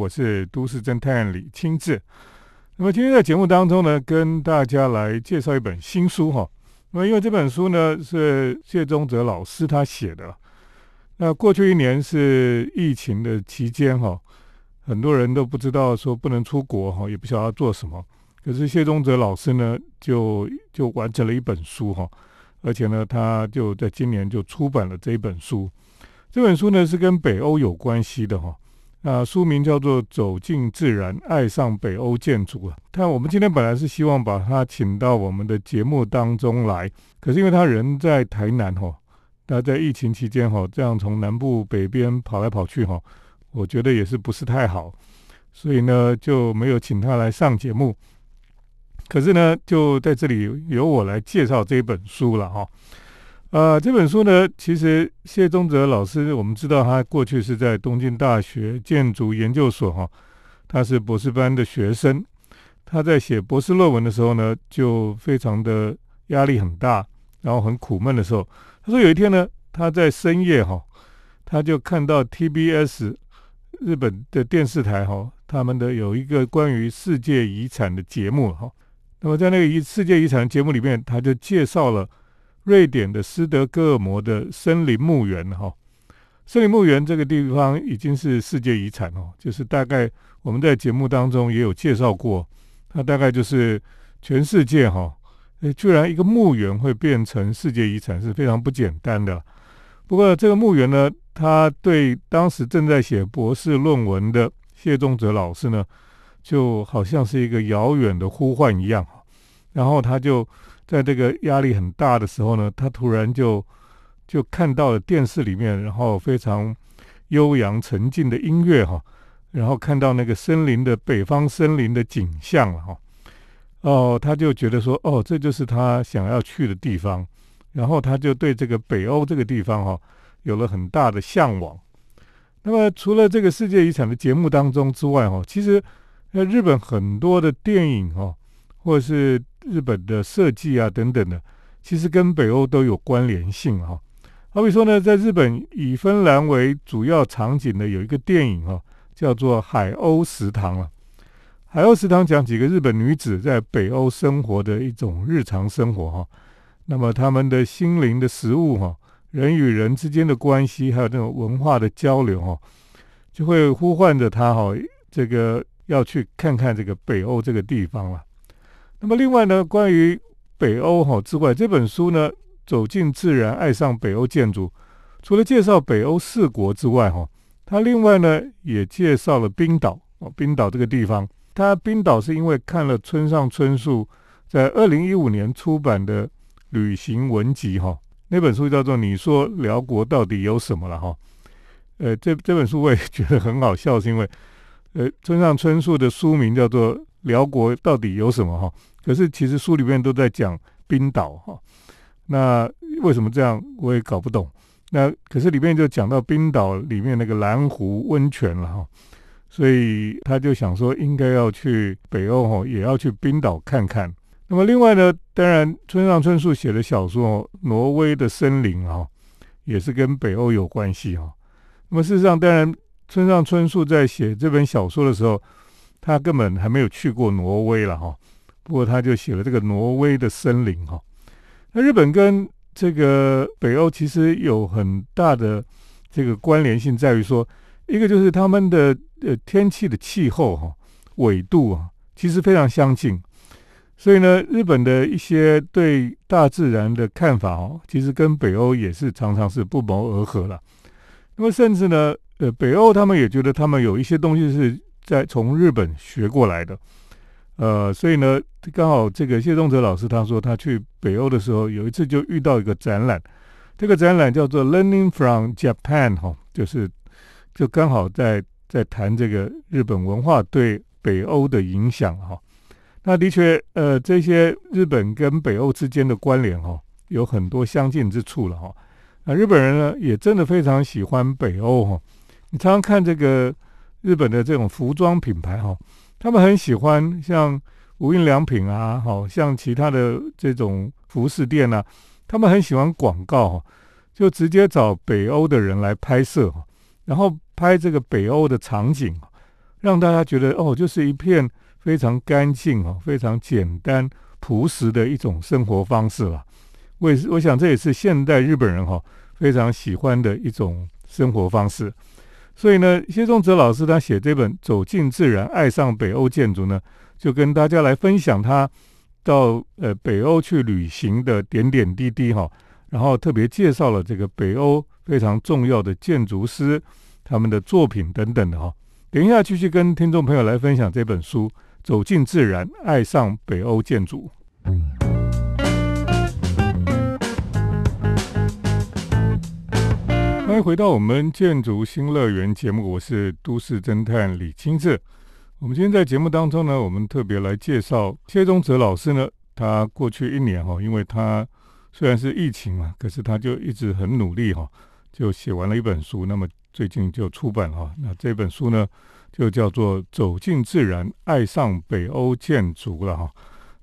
我是都市侦探李清志。那么今天在节目当中呢，跟大家来介绍一本新书哈。那么因为这本书呢是谢宗泽老师他写的。那过去一年是疫情的期间哈，很多人都不知道说不能出国哈，也不晓得要做什么。可是谢宗泽老师呢，就就完成了一本书哈，而且呢，他就在今年就出版了这一本书。这本书呢是跟北欧有关系的哈。那书名叫做《走进自然，爱上北欧建筑》啊。他我们今天本来是希望把他请到我们的节目当中来，可是因为他人在台南哈，他在疫情期间哈，这样从南部北边跑来跑去哈，我觉得也是不是太好，所以呢就没有请他来上节目。可是呢，就在这里由我来介绍这本书了哈。呃，这本书呢，其实谢宗泽老师，我们知道他过去是在东京大学建筑研究所哈，他是博士班的学生。他在写博士论文的时候呢，就非常的压力很大，然后很苦闷的时候，他说有一天呢，他在深夜哈，他就看到 TBS 日本的电视台哈，他们的有一个关于世界遗产的节目哈。那么在那个遗世界遗产节目里面，他就介绍了。瑞典的斯德哥尔摩的森林墓园，哈，森林墓园这个地方已经是世界遗产哦。就是大概我们在节目当中也有介绍过，它大概就是全世界哈，诶，居然一个墓园会变成世界遗产是非常不简单的。不过这个墓园呢，他对当时正在写博士论文的谢宗泽老师呢，就好像是一个遥远的呼唤一样，然后他就。在这个压力很大的时候呢，他突然就就看到了电视里面，然后非常悠扬沉静的音乐哈，然后看到那个森林的北方森林的景象了哈，哦，他就觉得说，哦，这就是他想要去的地方，然后他就对这个北欧这个地方哈有了很大的向往。那么除了这个世界遗产的节目当中之外哈，其实在日本很多的电影哈，或者是日本的设计啊等等的，其实跟北欧都有关联性哈。好比说呢，在日本以芬兰为主要场景的有一个电影哈，叫做《海鸥食堂》了。《海鸥食堂》讲几个日本女子在北欧生活的一种日常生活哈。那么他们的心灵的食物哈，人与人之间的关系，还有那种文化的交流哈，就会呼唤着她哈，这个要去看看这个北欧这个地方了。那么另外呢，关于北欧哈之外，这本书呢，走进自然，爱上北欧建筑，除了介绍北欧四国之外哈，它另外呢也介绍了冰岛哦，冰岛这个地方，它冰岛是因为看了村上春树在二零一五年出版的旅行文集哈，那本书叫做《你说辽国到底有什么了》哈，呃，这这本书我也觉得很好笑，是因为呃，村上春树的书名叫做《辽国到底有什么》哈。可是其实书里面都在讲冰岛哈，那为什么这样我也搞不懂。那可是里面就讲到冰岛里面那个蓝湖温泉了哈，所以他就想说应该要去北欧哈，也要去冰岛看看。那么另外呢，当然村上春树写的小说《挪威的森林》哦，也是跟北欧有关系哈。那么事实上，当然村上春树在写这本小说的时候，他根本还没有去过挪威了哈。不过他就写了这个挪威的森林哈，那日本跟这个北欧其实有很大的这个关联性，在于说，一个就是他们的呃天气的气候哈纬度啊，其实非常相近，所以呢，日本的一些对大自然的看法哦，其实跟北欧也是常常是不谋而合了。那么甚至呢，呃，北欧他们也觉得他们有一些东西是在从日本学过来的。呃，所以呢，刚好这个谢宗哲老师他说他去北欧的时候，有一次就遇到一个展览，这个展览叫做 Learning from Japan 哈，就是就刚好在在谈这个日本文化对北欧的影响哈。那的确，呃，这些日本跟北欧之间的关联哈，有很多相近之处了哈。那日本人呢，也真的非常喜欢北欧哈。你常常看这个日本的这种服装品牌哈。他们很喜欢像无印良品啊，好像其他的这种服饰店啊，他们很喜欢广告，就直接找北欧的人来拍摄，然后拍这个北欧的场景，让大家觉得哦，就是一片非常干净哦，非常简单朴实的一种生活方式了。我也是，我想这也是现代日本人哈非常喜欢的一种生活方式。所以呢，谢宗泽老师他写这本《走进自然，爱上北欧建筑》呢，就跟大家来分享他到呃北欧去旅行的点点滴滴哈，然后特别介绍了这个北欧非常重要的建筑师他们的作品等等的哈。等一下继续跟听众朋友来分享这本书《走进自然，爱上北欧建筑》。欢迎回到我们建筑新乐园节目，我是都市侦探李清志。我们今天在节目当中呢，我们特别来介绍谢宗泽老师呢。他过去一年哈，因为他虽然是疫情嘛，可是他就一直很努力哈，就写完了一本书。那么最近就出版哈，那这本书呢就叫做《走进自然，爱上北欧建筑》了哈。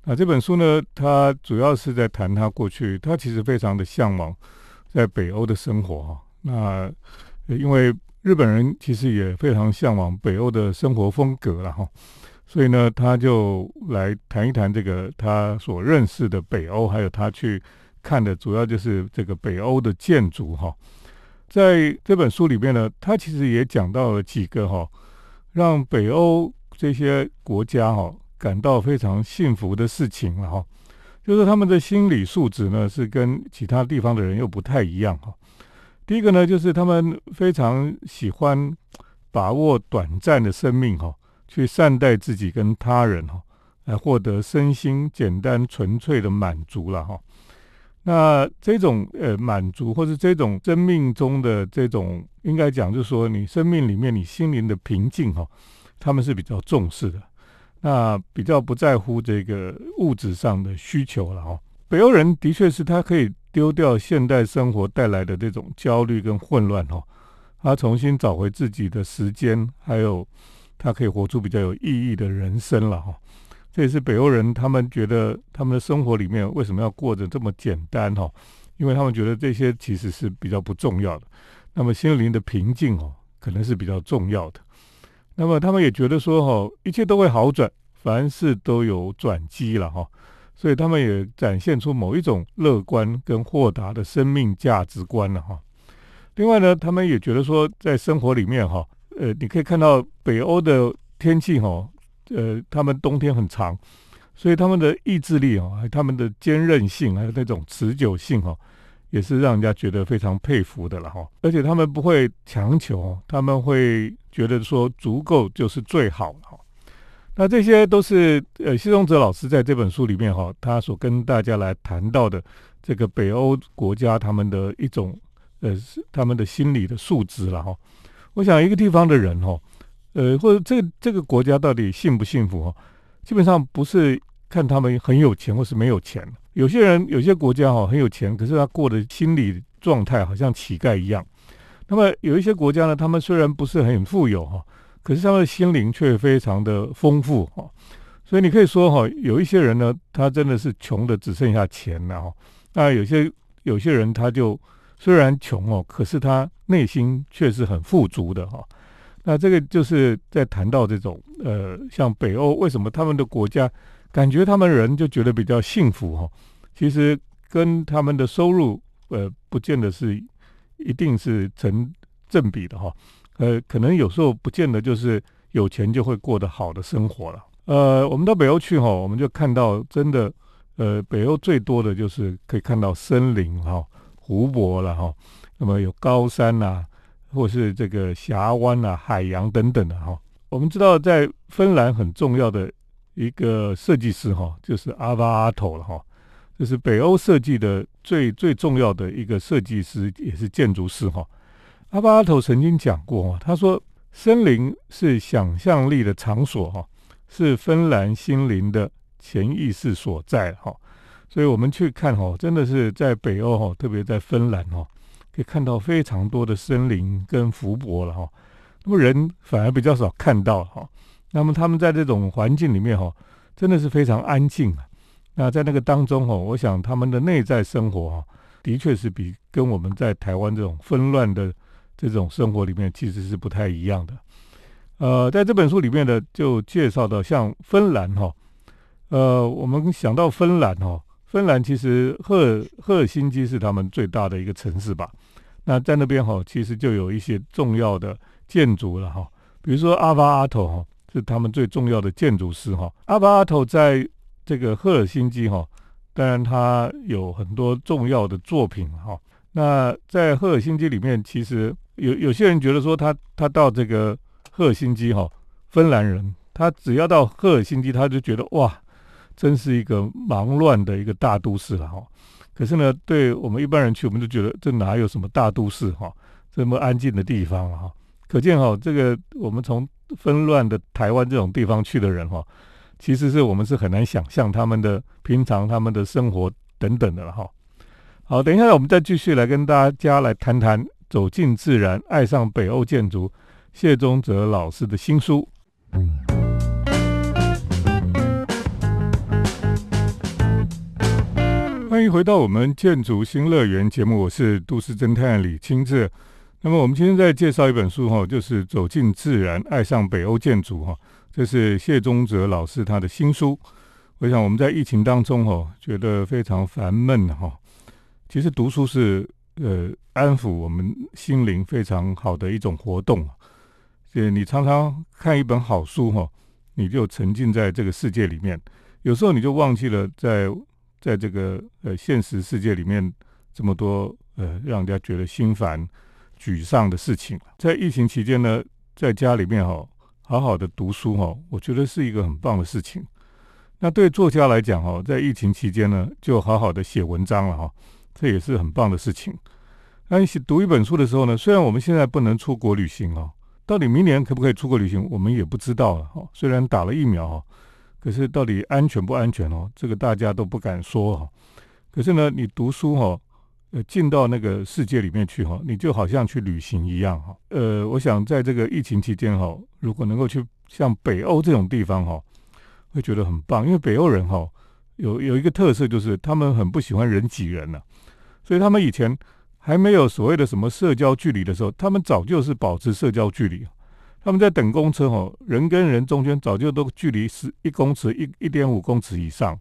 那这本书呢，他主要是在谈他过去，他其实非常的向往在北欧的生活哈。那因为日本人其实也非常向往北欧的生活风格了哈，所以呢，他就来谈一谈这个他所认识的北欧，还有他去看的主要就是这个北欧的建筑哈。在这本书里面呢，他其实也讲到了几个哈，让北欧这些国家哈感到非常幸福的事情了哈，就是他们的心理素质呢是跟其他地方的人又不太一样哈。第一个呢，就是他们非常喜欢把握短暂的生命哈，去善待自己跟他人哈，来获得身心简单纯粹的满足了哈。那这种呃满足，或是这种生命中的这种，应该讲就是说，你生命里面你心灵的平静哈，他们是比较重视的，那比较不在乎这个物质上的需求了哈。北欧人的确是他可以。丢掉现代生活带来的这种焦虑跟混乱哈，他重新找回自己的时间，还有他可以活出比较有意义的人生了哈。这也是北欧人他们觉得他们的生活里面为什么要过着这么简单哈？因为他们觉得这些其实是比较不重要的。那么心灵的平静哦，可能是比较重要的。那么他们也觉得说哈，一切都会好转，凡事都有转机了哈。所以他们也展现出某一种乐观跟豁达的生命价值观了哈。另外呢，他们也觉得说，在生活里面哈，呃，你可以看到北欧的天气哈，呃，他们冬天很长，所以他们的意志力哦，他们的坚韧性还有那种持久性哈，也是让人家觉得非常佩服的了哈。而且他们不会强求，他们会觉得说足够就是最好哈。那这些都是呃，谢宗泽老师在这本书里面哈，他所跟大家来谈到的这个北欧国家他们的一种呃，他们的心理的素质了哈。我想一个地方的人哈，呃，或者这这个国家到底幸不幸福哈，基本上不是看他们很有钱或是没有钱。有些人有些国家哈很有钱，可是他过的心理状态好像乞丐一样。那么有一些国家呢，他们虽然不是很富有哈。可是他们的心灵却非常的丰富哈，所以你可以说哈，有一些人呢，他真的是穷的只剩下钱了哈。那有些有些人他就虽然穷哦，可是他内心却是很富足的哈。那这个就是在谈到这种呃，像北欧为什么他们的国家感觉他们人就觉得比较幸福哈？其实跟他们的收入呃，不见得是一定是成正比的哈。呃，可能有时候不见得就是有钱就会过得好的生活了。呃，我们到北欧去哈，我们就看到真的，呃，北欧最多的就是可以看到森林哈、湖泊了哈，那么有高山呐，或是这个峡湾呐、海洋等等的哈。我们知道，在芬兰很重要的一个设计师哈，就是阿巴阿头了哈，这是北欧设计的最最重要的一个设计师，也是建筑师哈。阿巴阿头曾经讲过他说：“森林是想象力的场所，哈，是芬兰心灵的潜意识所在，哈。所以，我们去看，哈，真的是在北欧，哈，特别在芬兰，哈，可以看到非常多的森林跟湖泊了，哈。那么人反而比较少看到，哈。那么他们在这种环境里面，哈，真的是非常安静啊。那在那个当中，哈，我想他们的内在生活，哈，的确是比跟我们在台湾这种纷乱的。这种生活里面其实是不太一样的。呃，在这本书里面呢，就介绍到像芬兰哈，呃，我们想到芬兰哈，芬兰其实赫尔赫尔辛基是他们最大的一个城市吧。那在那边哈，其实就有一些重要的建筑了哈，比如说阿巴阿头哈，是他们最重要的建筑师哈。阿巴阿头在这个赫尔辛基哈，当然他有很多重要的作品哈。那在赫尔辛基里面，其实有有些人觉得说他他到这个。赫尔辛基哈，芬兰人，他只要到赫尔辛基，他就觉得哇，真是一个忙乱的一个大都市了哈。可是呢，对我们一般人去，我们就觉得这哪有什么大都市哈，这么安静的地方哈。可见哈，这个我们从纷乱的台湾这种地方去的人哈，其实是我们是很难想象他们的平常他们的生活等等的了哈。好，等一下我们再继续来跟大家来谈谈走进自然，爱上北欧建筑。谢宗泽老师的新书。欢迎回到我们建筑新乐园节目，我是都市侦探李清志。那么我们今天在介绍一本书哈，就是《走进自然，爱上北欧建筑》哈，这是谢宗泽老师他的新书。我想我们在疫情当中哈，觉得非常烦闷哈，其实读书是呃安抚我们心灵非常好的一种活动。对，你常常看一本好书哈，你就沉浸在这个世界里面。有时候你就忘记了在在这个呃现实世界里面这么多呃让人家觉得心烦、沮丧的事情。在疫情期间呢，在家里面哈，好好的读书哈，我觉得是一个很棒的事情。那对作家来讲哈，在疫情期间呢，就好好的写文章了哈，这也是很棒的事情。那你读一本书的时候呢，虽然我们现在不能出国旅行哦。到底明年可不可以出国旅行，我们也不知道了哈。虽然打了疫苗哈，可是到底安全不安全哦？这个大家都不敢说哈。可是呢，你读书哈，呃，进到那个世界里面去哈，你就好像去旅行一样哈。呃，我想在这个疫情期间哈，如果能够去像北欧这种地方哈，会觉得很棒。因为北欧人哈，有有一个特色就是他们很不喜欢人挤人呢，所以他们以前。还没有所谓的什么社交距离的时候，他们早就是保持社交距离。他们在等公车哦，人跟人中间早就都距离是一公尺、一一点五公尺以上。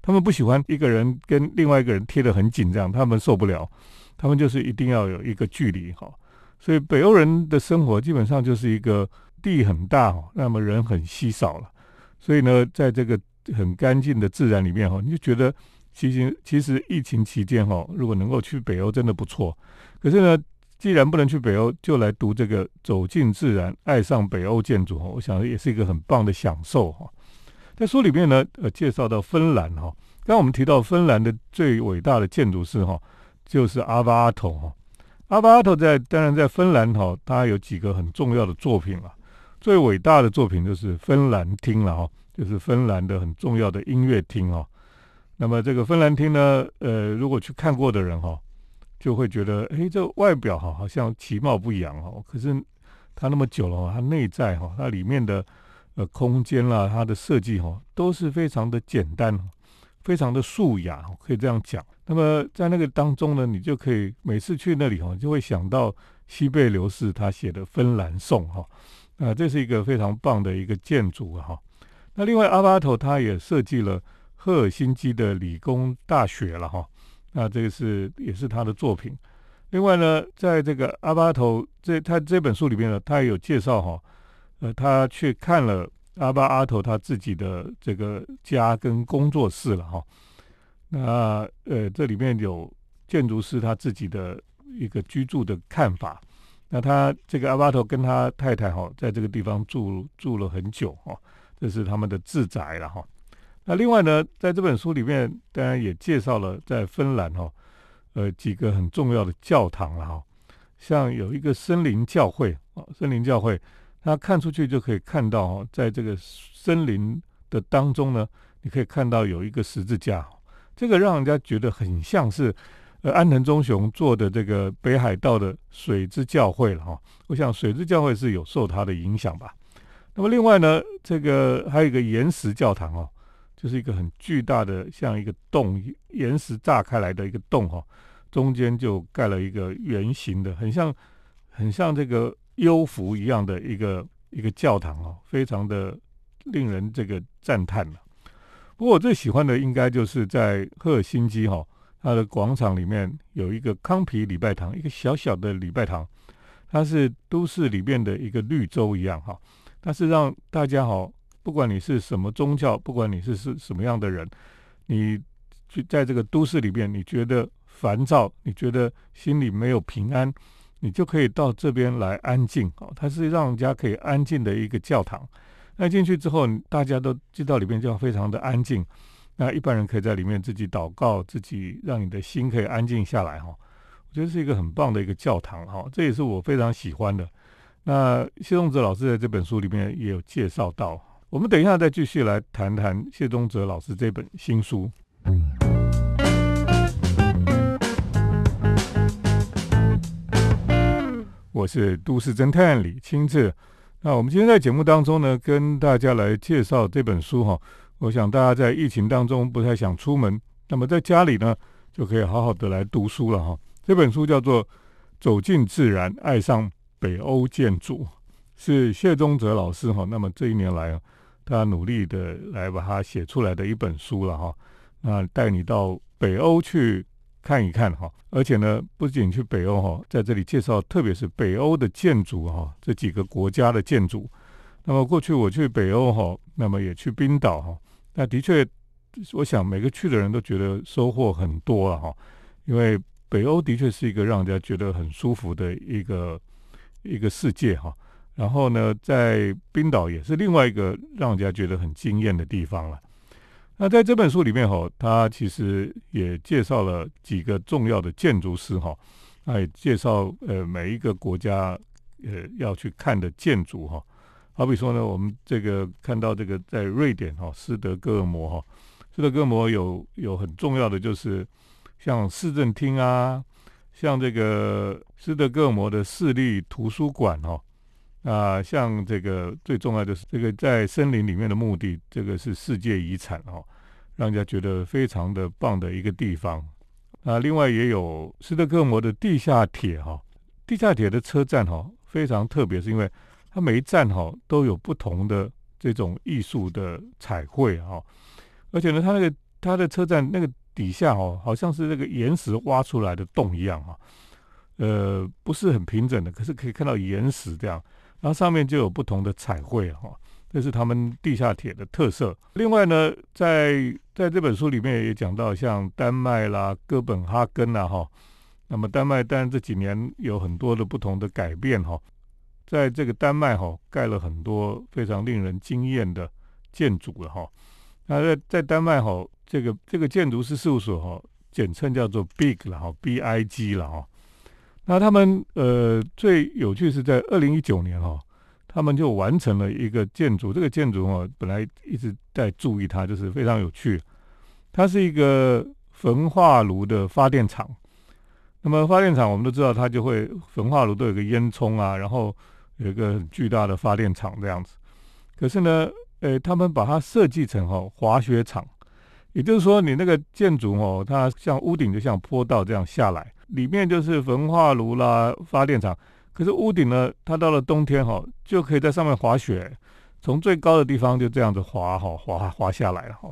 他们不喜欢一个人跟另外一个人贴得很紧，这样他们受不了。他们就是一定要有一个距离哈。所以北欧人的生活基本上就是一个地很大，那么人很稀少了。所以呢，在这个很干净的自然里面哈，你就觉得。其实，其实疫情期间哈，如果能够去北欧，真的不错。可是呢，既然不能去北欧，就来读这个《走进自然，爱上北欧建筑》哈，我想也是一个很棒的享受哈。在书里面呢，呃，介绍到芬兰哈，刚刚我们提到芬兰的最伟大的建筑师哈，就是阿巴阿头哈。阿巴阿头在当然在芬兰哈，他有几个很重要的作品了。最伟大的作品就是芬兰厅了哈，就是芬兰的很重要的音乐厅哈。那么这个芬兰厅呢，呃，如果去看过的人哈，就会觉得，哎，这外表哈好像其貌不扬哦，可是它那么久了，它内在哈，它里面的呃空间啦，它的设计哈，都是非常的简单，非常的素雅，可以这样讲。那么在那个当中呢，你就可以每次去那里哈，就会想到西贝流士他写的《芬兰颂》哈，啊，这是一个非常棒的一个建筑哈。那另外阿巴头他也设计了。赫尔辛基的理工大学了哈，那这个是也是他的作品。另外呢，在这个阿巴头这他这本书里面呢，他也有介绍哈，呃，他去看了阿巴阿头他自己的这个家跟工作室了哈。那呃，这里面有建筑师他自己的一个居住的看法。那他这个阿巴头跟他太太哈，在这个地方住住了很久哈，这是他们的自宅了哈。那另外呢，在这本书里面，当然也介绍了在芬兰哈，呃几个很重要的教堂了哈，像有一个森林教会啊，森林教会，它看出去就可以看到哈，在这个森林的当中呢，你可以看到有一个十字架，这个让人家觉得很像是呃安藤忠雄做的这个北海道的水之教会了哈，我想水之教会是有受它的影响吧。那么另外呢，这个还有一个岩石教堂哦。就是一个很巨大的，像一个洞，岩石炸开来的一个洞哈，中间就盖了一个圆形的，很像很像这个幽浮一样的一个一个教堂哦，非常的令人这个赞叹了。不过我最喜欢的应该就是在赫尔辛基哈，它的广场里面有一个康皮礼拜堂，一个小小的礼拜堂，它是都市里面的一个绿洲一样哈，它是让大家哈，不管你是什么宗教，不管你是是什么样的人，你就在这个都市里面，你觉得烦躁，你觉得心里没有平安。你就可以到这边来安静哦，它是让人家可以安静的一个教堂。那进去之后，大家都进到里面就要非常的安静。那一般人可以在里面自己祷告，自己让你的心可以安静下来哈。我觉得是一个很棒的一个教堂哈，这也是我非常喜欢的。那谢宗泽老师在这本书里面也有介绍到，我们等一下再继续来谈谈谢宗泽老师这本新书。我是都市侦探李清志。那我们今天在节目当中呢，跟大家来介绍这本书哈。我想大家在疫情当中不太想出门，那么在家里呢，就可以好好的来读书了哈。这本书叫做《走进自然，爱上北欧建筑》，是谢宗泽老师哈。那么这一年来啊，他努力的来把它写出来的一本书了哈。那带你到北欧去。看一看哈，而且呢，不仅去北欧哈，在这里介绍，特别是北欧的建筑哈，这几个国家的建筑。那么过去我去北欧哈，那么也去冰岛哈，那的确，我想每个去的人都觉得收获很多了哈，因为北欧的确是一个让人家觉得很舒服的一个一个世界哈。然后呢，在冰岛也是另外一个让人家觉得很惊艳的地方了。那在这本书里面哈，他其实也介绍了几个重要的建筑师哈，他也介绍呃每一个国家呃要去看的建筑哈。好比说呢，我们这个看到这个在瑞典哈，斯德哥尔摩哈，斯德哥尔摩有有很重要的就是像市政厅啊，像这个斯德哥尔摩的市立图书馆哈。啊，像这个最重要的是这个在森林里面的墓地，这个是世界遗产哦，让人家觉得非常的棒的一个地方。啊，另外也有斯德哥尔摩的地下铁哈，地下铁的车站哈非常特别，是因为它每一站哈都有不同的这种艺术的彩绘哈，而且呢，它那个它的车站那个底下哦，好像是那个岩石挖出来的洞一样哈，呃，不是很平整的，可是可以看到岩石这样。然后上面就有不同的彩绘哈，这是他们地下铁的特色。另外呢，在在这本书里面也讲到，像丹麦啦、哥本哈根啦哈，那么丹麦当然这几年有很多的不同的改变哈，在这个丹麦哈盖了很多非常令人惊艳的建筑了哈。那在在丹麦哈，这个这个建筑师事务所哈，简称叫做 BIG 了哈，B I G 了哈。那他们呃最有趣是在二零一九年哈，他们就完成了一个建筑。这个建筑哈本来一直在注意它，就是非常有趣。它是一个焚化炉的发电厂。那么发电厂我们都知道，它就会焚化炉都有个烟囱啊，然后有一个很巨大的发电厂这样子。可是呢，呃，他们把它设计成哈滑雪场，也就是说，你那个建筑哦，它像屋顶就像坡道这样下来。里面就是焚化炉啦，发电厂。可是屋顶呢，它到了冬天哈，就可以在上面滑雪，从最高的地方就这样子滑哈，滑滑下来了哈。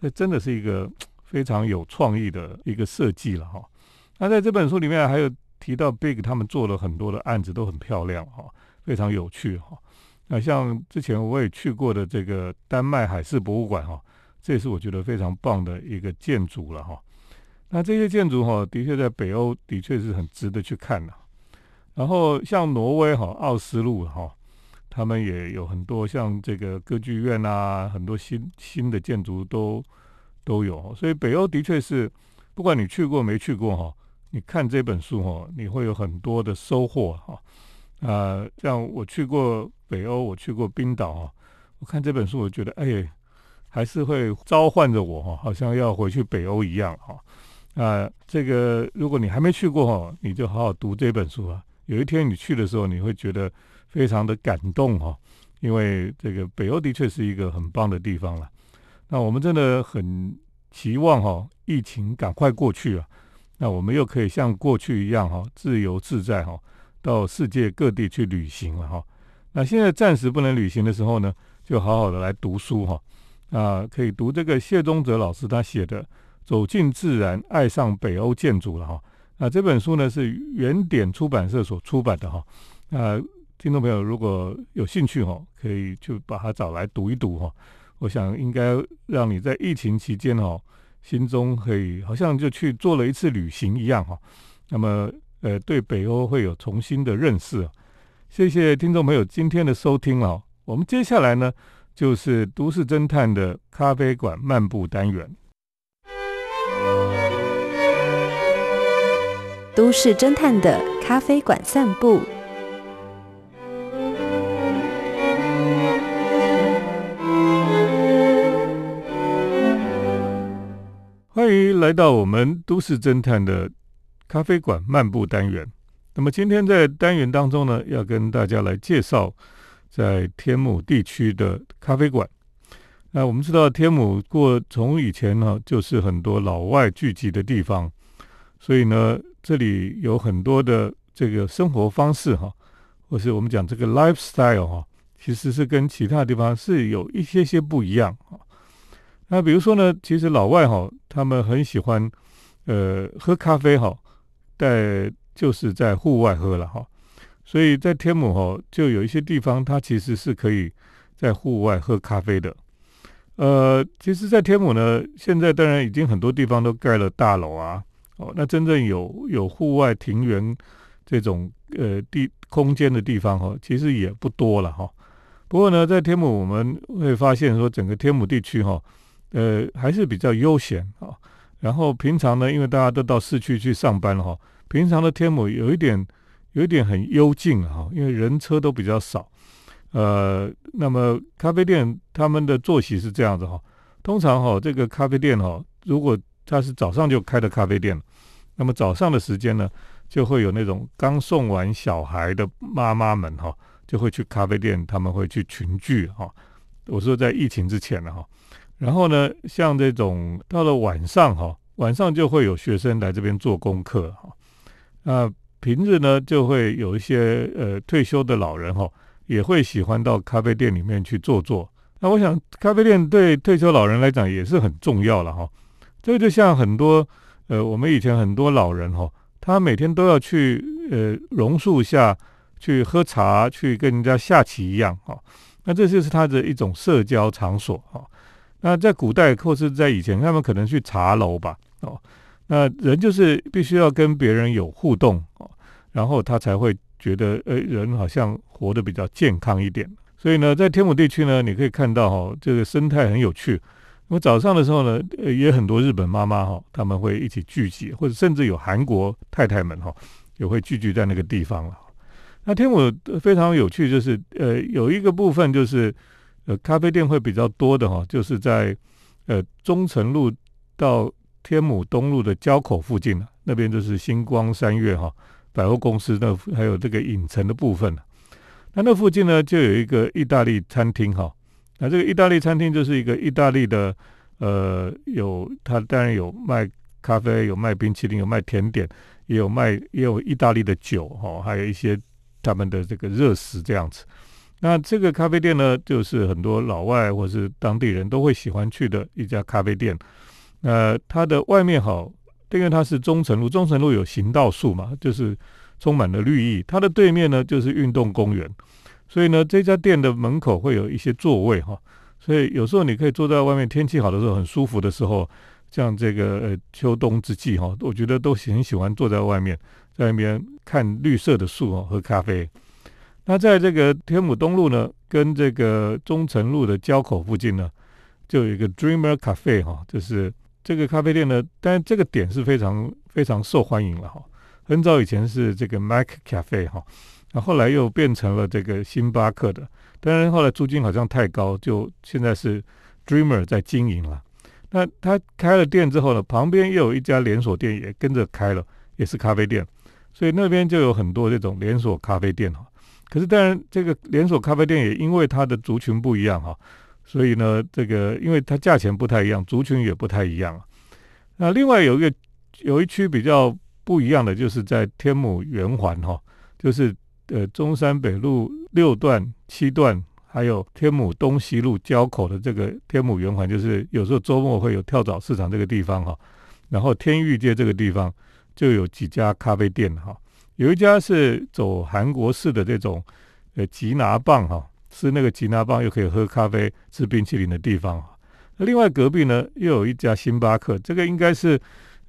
这真的是一个非常有创意的一个设计了哈。那在这本书里面还有提到 Big 他们做了很多的案子，都很漂亮哈，非常有趣哈。那像之前我也去过的这个丹麦海事博物馆哈，这也是我觉得非常棒的一个建筑了哈。那这些建筑哈，的确在北欧的确是很值得去看的。然后像挪威哈，奥斯陆哈，他们也有很多像这个歌剧院啊，很多新新的建筑都都有。所以北欧的确是，不管你去过没去过哈，你看这本书哈，你会有很多的收获哈。啊，像我去过北欧，我去过冰岛哈，我看这本书，我觉得哎，还是会召唤着我哈，好像要回去北欧一样哈。啊，这个如果你还没去过哈，你就好好读这本书啊。有一天你去的时候，你会觉得非常的感动哈，因为这个北欧的确是一个很棒的地方了。那我们真的很期望哈，疫情赶快过去啊，那我们又可以像过去一样哈，自由自在哈，到世界各地去旅行了哈。那现在暂时不能旅行的时候呢，就好好的来读书哈。啊可以读这个谢宗泽老师他写的《走进自然，爱上北欧建筑》了哈。那这本书呢是原点出版社所出版的哈。那听众朋友如果有兴趣哈，可以就把它找来读一读哈。我想应该让你在疫情期间哈，心中可以好像就去做了一次旅行一样哈。那么呃，对北欧会有重新的认识。谢谢听众朋友今天的收听哦。我们接下来呢。就是都市侦探的咖啡馆漫步单元。都市侦探的咖啡馆散步。欢迎来到我们都市侦探的咖啡馆漫步单元。那么今天在单元当中呢，要跟大家来介绍。在天母地区的咖啡馆，那我们知道天母过从以前呢就是很多老外聚集的地方，所以呢这里有很多的这个生活方式哈，或是我们讲这个 lifestyle 哈，其实是跟其他地方是有一些些不一样啊。那比如说呢，其实老外哈他们很喜欢呃喝咖啡哈，在就是在户外喝了哈。所以在天母哈，就有一些地方，它其实是可以在户外喝咖啡的。呃，其实，在天母呢，现在当然已经很多地方都盖了大楼啊，哦，那真正有有户外庭园这种呃地空间的地方哈，其实也不多了哈。不过呢，在天母我们会发现说，整个天母地区哈，呃，还是比较悠闲啊。然后平常呢，因为大家都到市区去上班了哈，平常的天母有一点。有一点很幽静哈，因为人车都比较少。呃，那么咖啡店他们的作息是这样子哈，通常哈这个咖啡店哈，如果他是早上就开的咖啡店，那么早上的时间呢，就会有那种刚送完小孩的妈妈们哈，就会去咖啡店，他们会去群聚哈。我说在疫情之前呢哈，然后呢，像这种到了晚上哈，晚上就会有学生来这边做功课哈，那。平日呢，就会有一些呃退休的老人哈，也会喜欢到咖啡店里面去坐坐。那我想，咖啡店对退休老人来讲也是很重要了哈。这个就像很多呃，我们以前很多老人哈，他每天都要去呃榕树下去喝茶，去跟人家下棋一样哈。那这就是他的一种社交场所哈。那在古代或是在以前，他们可能去茶楼吧哦。那人就是必须要跟别人有互动哦，然后他才会觉得，呃，人好像活得比较健康一点。所以呢，在天母地区呢，你可以看到哈，这个生态很有趣。那么早上的时候呢，呃也很多日本妈妈哈，他们会一起聚集，或者甚至有韩国太太们哈，也会聚集在那个地方了。那天母非常有趣，就是呃，有一个部分就是呃，咖啡店会比较多的哈，就是在呃中城路到。天母东路的交口附近那边就是星光三月哈百货公司那还有这个影城的部分那那附近呢就有一个意大利餐厅哈，那这个意大利餐厅就是一个意大利的呃有它当然有卖咖啡，有卖冰淇淋，有卖甜点，也有卖也有意大利的酒哈，还有一些他们的这个热食这样子。那这个咖啡店呢，就是很多老外或是当地人都会喜欢去的一家咖啡店。呃，它的外面好，因为它是中城路，中城路有行道树嘛，就是充满了绿意。它的对面呢就是运动公园，所以呢这家店的门口会有一些座位哈，所以有时候你可以坐在外面，天气好的时候很舒服的时候，像这个呃秋冬之际哈，我觉得都很喜欢坐在外面，在那边看绿色的树哦，喝咖啡。那在这个天母东路呢，跟这个中城路的交口附近呢，就有一个 Dreamer Cafe 哈，就是。这个咖啡店呢，但这个点是非常非常受欢迎了哈。很早以前是这个 Mac Cafe 哈，那后来又变成了这个星巴克的。当然后来租金好像太高，就现在是 Dreamer 在经营了。那他开了店之后呢，旁边又有一家连锁店也跟着开了，也是咖啡店。所以那边就有很多这种连锁咖啡店哈。可是当然这个连锁咖啡店也因为它的族群不一样哈。所以呢，这个因为它价钱不太一样，族群也不太一样。那另外有一个有一区比较不一样的，就是在天母圆环哈，就是呃中山北路六段、七段，还有天母东西路交口的这个天母圆环，就是有时候周末会有跳蚤市场这个地方哈，然后天域街这个地方就有几家咖啡店哈，有一家是走韩国式的这种呃吉拿棒哈，吃那个吉拿棒又可以喝咖啡、吃冰淇淋的地方。那另外隔壁呢又有一家星巴克，这个应该是。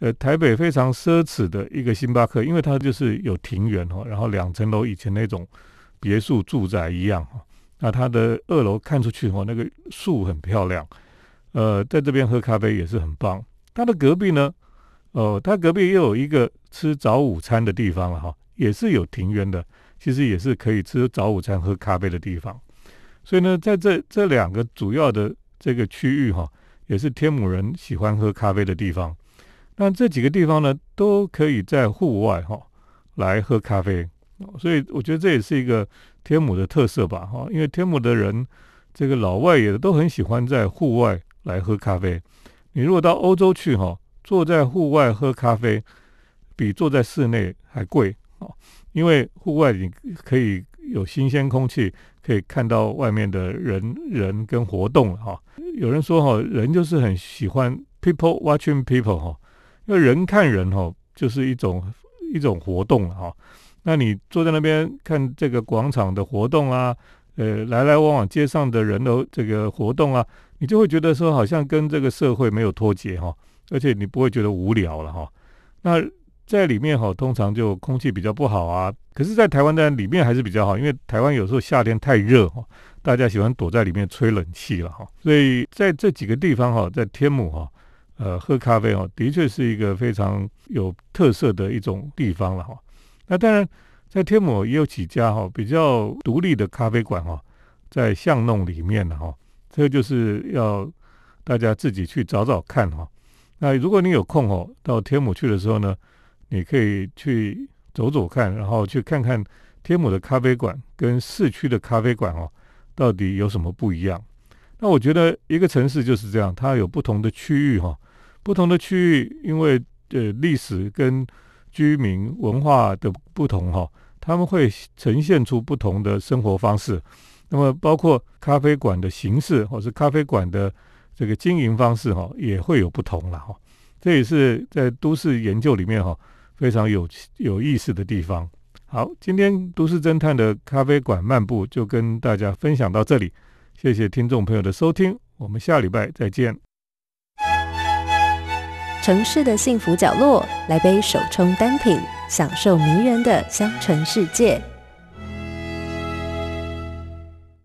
呃，台北非常奢侈的一个星巴克，因为它就是有庭园哈，然后两层楼以前那种别墅住宅一样哈。那它的二楼看出去哦，那个树很漂亮。呃，在这边喝咖啡也是很棒。它的隔壁呢，哦，它隔壁又有一个吃早午餐的地方了哈，也是有庭园的，其实也是可以吃早午餐喝咖啡的地方。所以呢，在这这两个主要的这个区域哈，也是天母人喜欢喝咖啡的地方。那这几个地方呢，都可以在户外哈来喝咖啡，所以我觉得这也是一个天母的特色吧哈。因为天母的人，这个老外也都很喜欢在户外来喝咖啡。你如果到欧洲去哈，坐在户外喝咖啡，比坐在室内还贵啊。因为户外你可以有新鲜空气，可以看到外面的人人跟活动哈。有人说哈，人就是很喜欢 people watching people 哈。因为人看人哈，就是一种一种活动了哈。那你坐在那边看这个广场的活动啊，呃，来来往往街上的人的这个活动啊，你就会觉得说好像跟这个社会没有脱节哈，而且你不会觉得无聊了哈。那在里面哈，通常就空气比较不好啊。可是，在台湾的里面还是比较好，因为台湾有时候夏天太热哈，大家喜欢躲在里面吹冷气了哈。所以在这几个地方哈，在天母哈。呃，喝咖啡哦，的确是一个非常有特色的一种地方了哈。那当然，在天母也有几家哈比较独立的咖啡馆哈，在巷弄里面的哈，这个就是要大家自己去找找看哈。那如果你有空哦，到天母去的时候呢，你可以去走走看，然后去看看天母的咖啡馆跟市区的咖啡馆哦，到底有什么不一样。那我觉得一个城市就是这样，它有不同的区域哈。不同的区域，因为呃历史跟居民文化的不同哈，他们会呈现出不同的生活方式。那么包括咖啡馆的形式，或是咖啡馆的这个经营方式哈，也会有不同了哈。这也是在都市研究里面哈非常有有意思的地方。好，今天都市侦探的咖啡馆漫步就跟大家分享到这里，谢谢听众朋友的收听，我们下礼拜再见。城市的幸福角落，来杯手冲单品，享受迷人的香醇世界。